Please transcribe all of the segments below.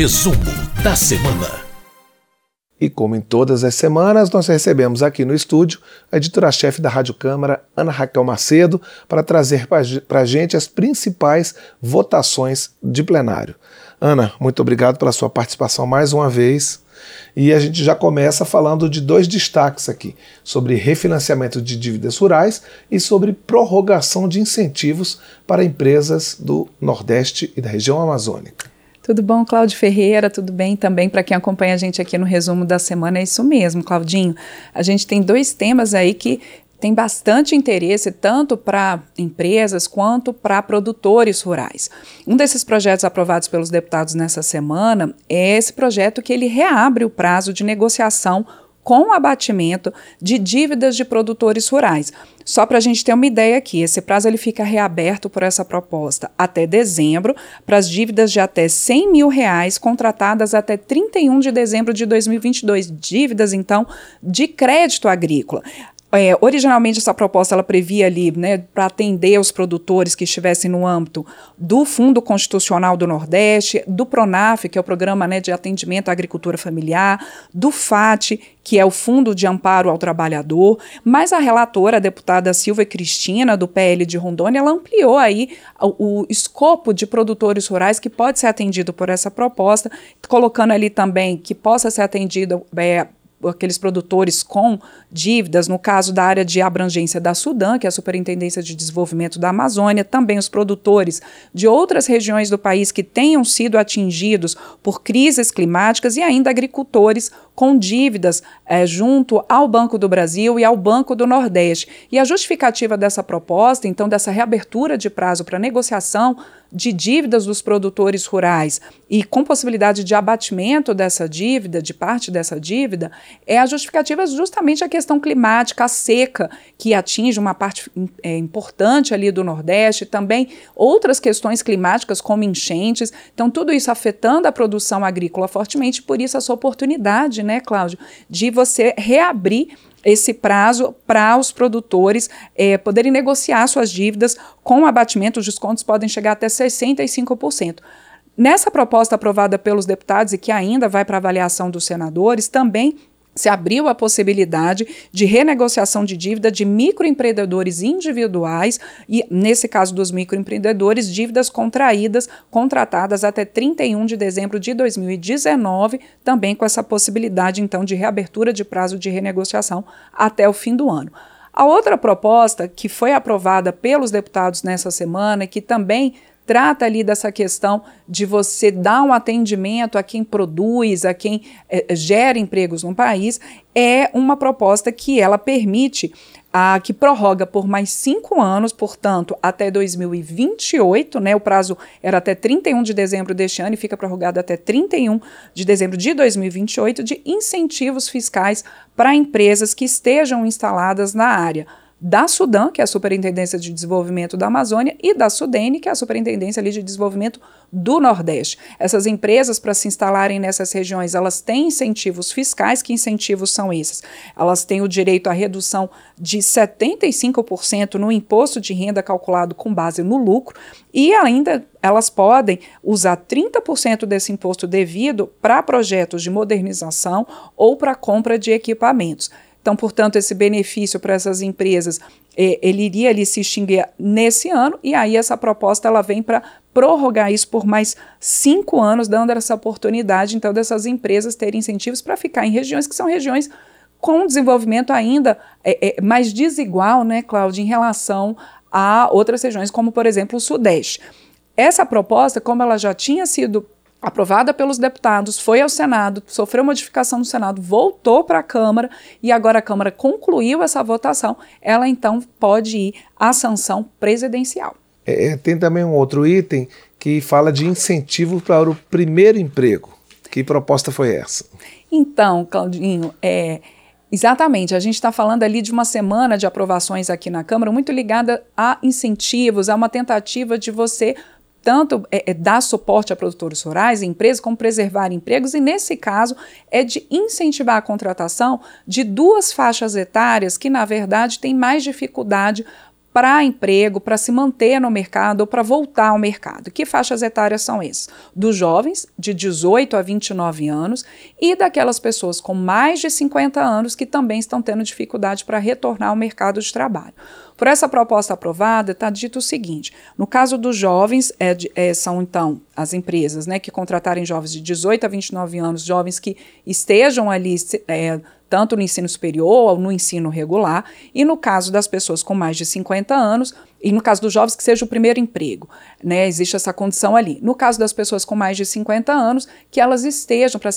Resumo da semana. E como em todas as semanas, nós recebemos aqui no estúdio a editora-chefe da Rádio Câmara, Ana Raquel Macedo, para trazer para a gente as principais votações de plenário. Ana, muito obrigado pela sua participação mais uma vez. E a gente já começa falando de dois destaques aqui: sobre refinanciamento de dívidas rurais e sobre prorrogação de incentivos para empresas do Nordeste e da região amazônica. Tudo bom, Cláudio Ferreira? Tudo bem também para quem acompanha a gente aqui no resumo da semana? É isso mesmo, Claudinho. A gente tem dois temas aí que tem bastante interesse tanto para empresas quanto para produtores rurais. Um desses projetos aprovados pelos deputados nessa semana é esse projeto que ele reabre o prazo de negociação com abatimento de dívidas de produtores rurais. Só para a gente ter uma ideia aqui, esse prazo ele fica reaberto por essa proposta até dezembro para as dívidas de até 100 mil reais contratadas até 31 de dezembro de 2022. Dívidas, então, de crédito agrícola. É, originalmente essa proposta ela previa ali, né, para atender os produtores que estivessem no âmbito do Fundo Constitucional do Nordeste, do Pronaf, que é o Programa né, de Atendimento à Agricultura Familiar, do FAT, que é o Fundo de Amparo ao Trabalhador, mas a relatora, a deputada Silvia Cristina, do PL de Rondônia, ela ampliou aí o, o escopo de produtores rurais que pode ser atendido por essa proposta, colocando ali também que possa ser atendido é, aqueles produtores com dívidas, no caso da área de abrangência da Sudã, que é a Superintendência de Desenvolvimento da Amazônia, também os produtores de outras regiões do país que tenham sido atingidos por crises climáticas e ainda agricultores com dívidas é, junto ao Banco do Brasil e ao Banco do Nordeste. E a justificativa dessa proposta, então, dessa reabertura de prazo para negociação de dívidas dos produtores rurais e com possibilidade de abatimento dessa dívida, de parte dessa dívida, é a justificativa justamente a questão climática, a seca, que atinge uma parte é, importante ali do Nordeste, também outras questões climáticas, como enchentes. Então, tudo isso afetando a produção agrícola fortemente, por isso essa oportunidade, né, Cláudio, de você reabrir esse prazo para os produtores é, poderem negociar suas dívidas com abatimento, os descontos podem chegar até 65%. Nessa proposta aprovada pelos deputados e que ainda vai para avaliação dos senadores, também se abriu a possibilidade de renegociação de dívida de microempreendedores individuais e, nesse caso dos microempreendedores, dívidas contraídas, contratadas até 31 de dezembro de 2019, também com essa possibilidade, então, de reabertura de prazo de renegociação até o fim do ano. A outra proposta que foi aprovada pelos deputados nessa semana e que também trata ali dessa questão de você dar um atendimento a quem produz, a quem é, gera empregos no país, é uma proposta que ela permite a que prorroga por mais cinco anos, portanto, até 2028, né? O prazo era até 31 de dezembro deste ano e fica prorrogado até 31 de dezembro de 2028, de incentivos fiscais para empresas que estejam instaladas na área da Sudã, que é a Superintendência de Desenvolvimento da Amazônia, e da Sudene, que é a Superintendência ali de Desenvolvimento do Nordeste. Essas empresas, para se instalarem nessas regiões, elas têm incentivos fiscais. Que incentivos são esses? Elas têm o direito à redução de 75% no imposto de renda calculado com base no lucro e ainda elas podem usar 30% desse imposto devido para projetos de modernização ou para compra de equipamentos. Então, portanto, esse benefício para essas empresas, é, ele iria ali se extinguir nesse ano, e aí essa proposta ela vem para prorrogar isso por mais cinco anos, dando essa oportunidade, então, dessas empresas terem incentivos para ficar em regiões que são regiões com desenvolvimento ainda é, é, mais desigual, né, Cláudia, em relação a outras regiões, como, por exemplo, o Sudeste. Essa proposta, como ela já tinha sido aprovada pelos deputados, foi ao Senado, sofreu modificação no Senado, voltou para a Câmara e agora a Câmara concluiu essa votação, ela então pode ir à sanção presidencial. É, é tem também um outro item que fala de incentivo para o primeiro emprego. Que proposta foi essa? Então, Claudinho, é, Exatamente, a gente está falando ali de uma semana de aprovações aqui na Câmara, muito ligada a incentivos, a uma tentativa de você tanto é, é, dar suporte a produtores rurais e empresas, como preservar empregos, e nesse caso é de incentivar a contratação de duas faixas etárias que, na verdade, têm mais dificuldade para emprego, para se manter no mercado ou para voltar ao mercado. Que faixas etárias são essas? Dos jovens de 18 a 29 anos e daquelas pessoas com mais de 50 anos que também estão tendo dificuldade para retornar ao mercado de trabalho. Por essa proposta aprovada, está dito o seguinte: no caso dos jovens, é, é, são então as empresas né, que contratarem jovens de 18 a 29 anos, jovens que estejam ali. É, tanto no ensino superior ou no ensino regular, e no caso das pessoas com mais de 50 anos, e no caso dos jovens, que seja o primeiro emprego, né? Existe essa condição ali. No caso das pessoas com mais de 50 anos, que elas estejam, para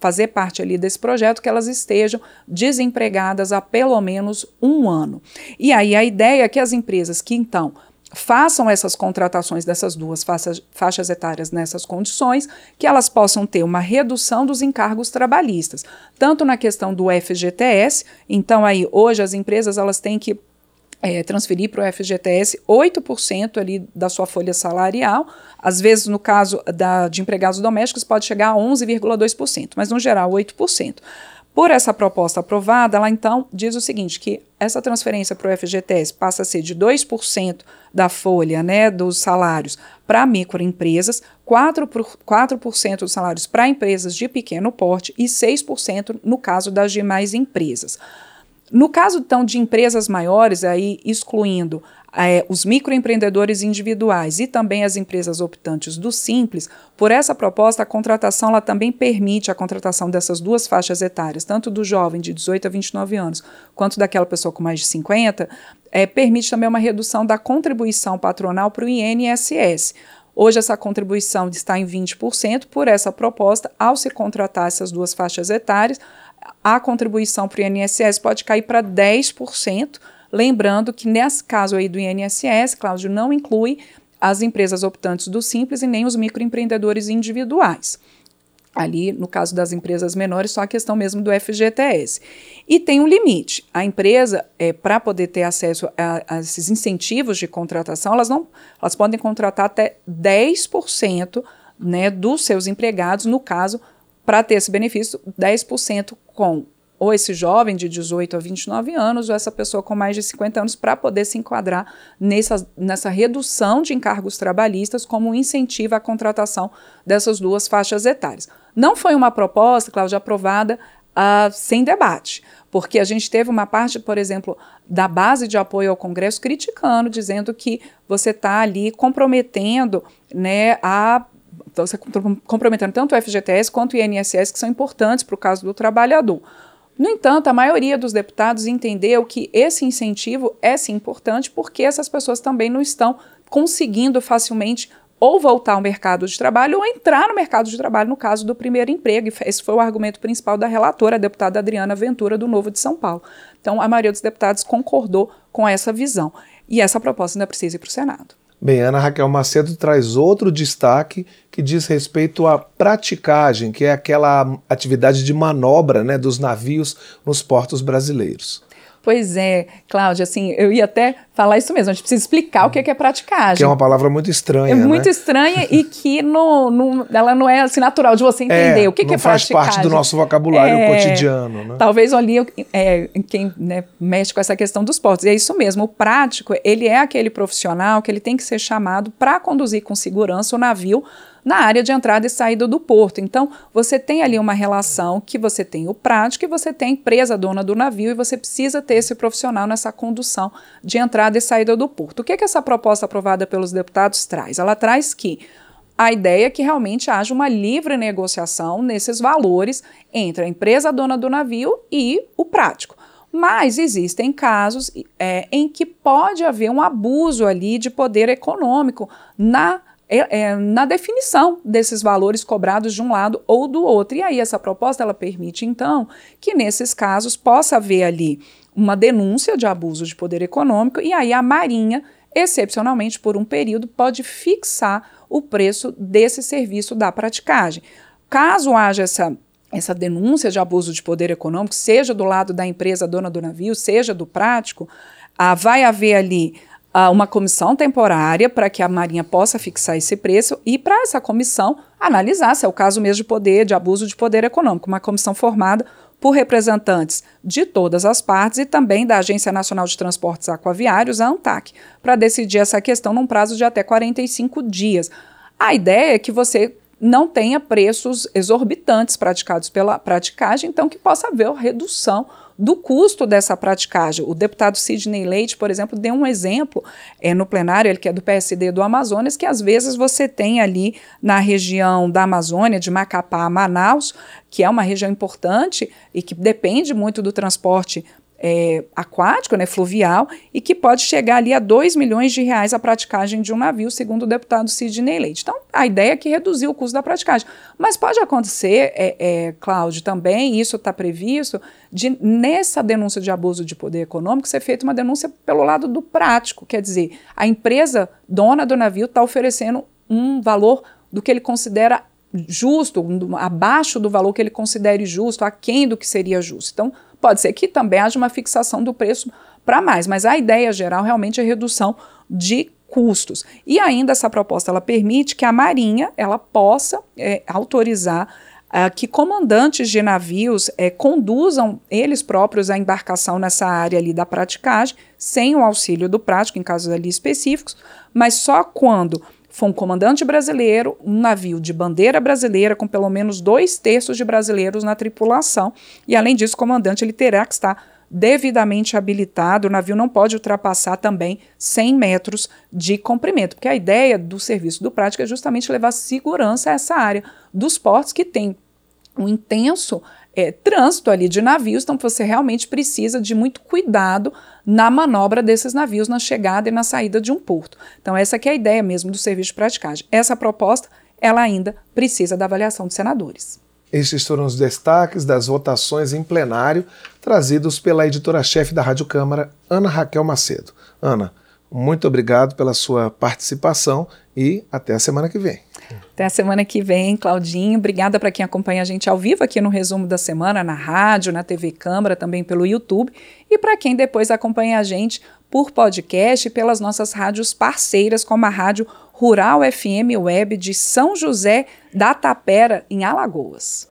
fazer parte ali desse projeto, que elas estejam desempregadas há pelo menos um ano. E aí a ideia é que as empresas que então façam essas contratações dessas duas faixas, faixas, etárias nessas condições, que elas possam ter uma redução dos encargos trabalhistas, tanto na questão do FGTS, então aí hoje as empresas elas têm que é, transferir para o FGTS 8% ali da sua folha salarial, às vezes no caso da, de empregados domésticos pode chegar a 11,2%, mas no geral 8%. Por essa proposta aprovada, ela então diz o seguinte: que essa transferência para o FGTS passa a ser de 2% da folha né, dos salários para microempresas, 4%, por, 4 dos salários para empresas de pequeno porte e 6% no caso das demais empresas. No caso, então, de empresas maiores, aí excluindo é, os microempreendedores individuais e também as empresas optantes do Simples, por essa proposta, a contratação ela também permite a contratação dessas duas faixas etárias, tanto do jovem de 18 a 29 anos, quanto daquela pessoa com mais de 50, é, permite também uma redução da contribuição patronal para o INSS. Hoje essa contribuição está em 20%, por essa proposta, ao se contratar essas duas faixas etárias, a contribuição para o INSS pode cair para 10%, Lembrando que nesse caso aí do INSS, Cláudio, não inclui as empresas optantes do Simples e nem os microempreendedores individuais. Ali, no caso das empresas menores, só a questão mesmo do FGTS. E tem um limite. A empresa, é, para poder ter acesso a, a, esses incentivos de contratação, elas, não, elas podem contratar até 10% né, dos seus empregados, no caso, para ter esse benefício, 10% com ou esse jovem de 18 a 29 anos, ou essa pessoa com mais de 50 anos, para poder se enquadrar nessa, nessa redução de encargos trabalhistas como incentivo à contratação dessas duas faixas etárias. Não foi uma proposta, Cláudia, aprovada uh, sem debate, porque a gente teve uma parte, por exemplo, da base de apoio ao Congresso criticando, dizendo que você está ali comprometendo né, a você comprometendo tanto o FGTS quanto o INSS, que são importantes para o caso do trabalhador. No entanto, a maioria dos deputados entendeu que esse incentivo é sim importante porque essas pessoas também não estão conseguindo facilmente ou voltar ao mercado de trabalho ou entrar no mercado de trabalho no caso do primeiro emprego. Esse foi o argumento principal da relatora, a deputada Adriana Ventura, do Novo de São Paulo. Então, a maioria dos deputados concordou com essa visão. E essa proposta ainda precisa ir para o Senado. Bem, Ana Raquel Macedo traz outro destaque que diz respeito à praticagem, que é aquela atividade de manobra né, dos navios nos portos brasileiros. Pois é, Cláudia, assim, eu ia até falar isso mesmo, a gente precisa explicar o que é, praticagem. Que é uma palavra muito estranha. É muito né? estranha e que no, no, ela não é assim natural de você entender. É, o que, que é praticagem. faz parte do nosso vocabulário é, cotidiano. Né? Talvez ali é, quem né, mexe com essa questão dos portos. E é isso mesmo, o prático, ele é aquele profissional que ele tem que ser chamado para conduzir com segurança o navio na área de entrada e saída do porto. Então, você tem ali uma relação que você tem o prático e você tem a empresa dona do navio e você precisa ter esse profissional nessa condução de entrada e saída do porto. O que, é que essa proposta aprovada pelos deputados traz? Ela traz que a ideia é que realmente haja uma livre negociação nesses valores entre a empresa dona do navio e o prático. Mas existem casos é, em que pode haver um abuso ali de poder econômico na é, é, na definição desses valores cobrados de um lado ou do outro. E aí essa proposta ela permite então que nesses casos possa haver ali uma denúncia de abuso de poder econômico e aí a Marinha, excepcionalmente por um período, pode fixar o preço desse serviço da praticagem. Caso haja essa essa denúncia de abuso de poder econômico, seja do lado da empresa dona do navio, seja do prático, ah, vai haver ali uma comissão temporária para que a Marinha possa fixar esse preço e para essa comissão analisar se é o caso mesmo de poder, de abuso de poder econômico. Uma comissão formada por representantes de todas as partes e também da Agência Nacional de Transportes Aquaviários, a ANTAC, para decidir essa questão num prazo de até 45 dias. A ideia é que você não tenha preços exorbitantes praticados pela praticagem, então que possa haver redução do custo dessa praticagem. O deputado Sidney Leite, por exemplo, deu um exemplo é, no plenário, ele que é do PSD do Amazonas, que às vezes você tem ali na região da Amazônia, de Macapá a Manaus, que é uma região importante e que depende muito do transporte é, aquático, né, fluvial, e que pode chegar ali a 2 milhões de reais a praticagem de um navio, segundo o deputado Sidney Leite. Então, a ideia é que reduzir o custo da praticagem. Mas pode acontecer, é, é, Cláudio, também, isso está previsto, de nessa denúncia de abuso de poder econômico ser feita uma denúncia pelo lado do prático, quer dizer, a empresa dona do navio está oferecendo um valor do que ele considera justo, abaixo do valor que ele considere justo, aquém do que seria justo. Então, Pode ser que também haja uma fixação do preço para mais, mas a ideia geral realmente é redução de custos. E ainda essa proposta ela permite que a Marinha ela possa é, autorizar uh, que comandantes de navios é, conduzam eles próprios a embarcação nessa área ali da praticagem, sem o auxílio do prático, em casos ali específicos, mas só quando foi um comandante brasileiro, um navio de bandeira brasileira com pelo menos dois terços de brasileiros na tripulação. E além disso, o comandante ele terá que estar devidamente habilitado. O navio não pode ultrapassar também 100 metros de comprimento, porque a ideia do serviço do prático é justamente levar segurança a essa área dos portos que tem um intenso é, trânsito ali de navios, então você realmente precisa de muito cuidado na manobra desses navios na chegada e na saída de um porto. Então essa é a ideia mesmo do serviço de praticagem. Essa proposta, ela ainda precisa da avaliação dos senadores. Estes foram os destaques das votações em plenário trazidos pela editora-chefe da Rádio Câmara, Ana Raquel Macedo. Ana, muito obrigado pela sua participação e até a semana que vem. Até a semana que vem, Claudinho. Obrigada para quem acompanha a gente ao vivo aqui no resumo da semana, na rádio, na TV Câmara, também pelo YouTube. E para quem depois acompanha a gente por podcast e pelas nossas rádios parceiras, como a Rádio Rural FM Web de São José da Tapera, em Alagoas.